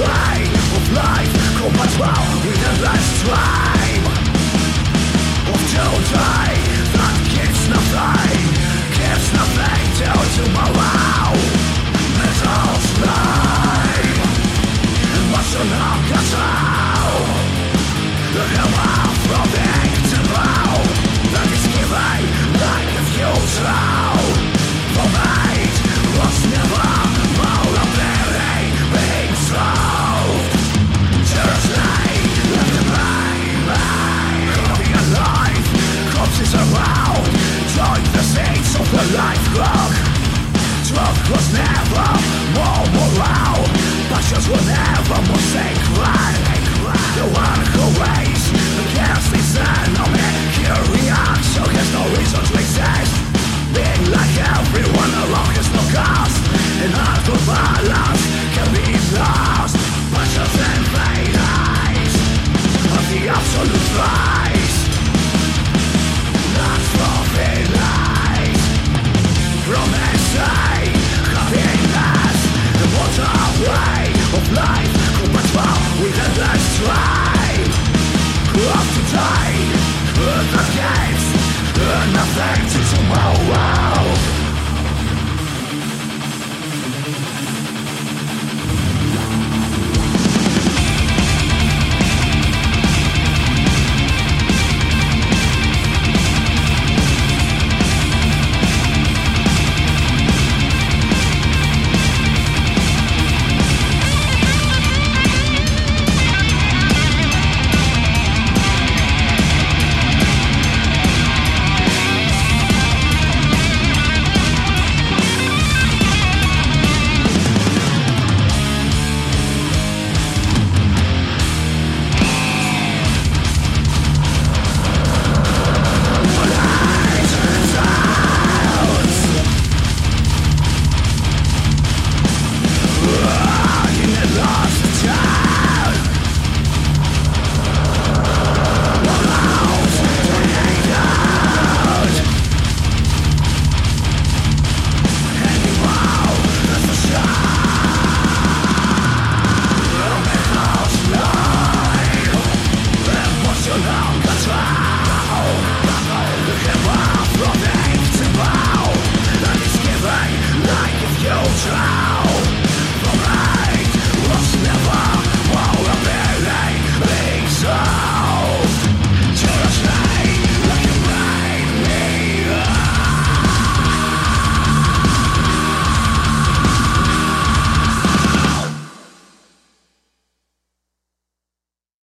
way of life Combat well with the last time Of time.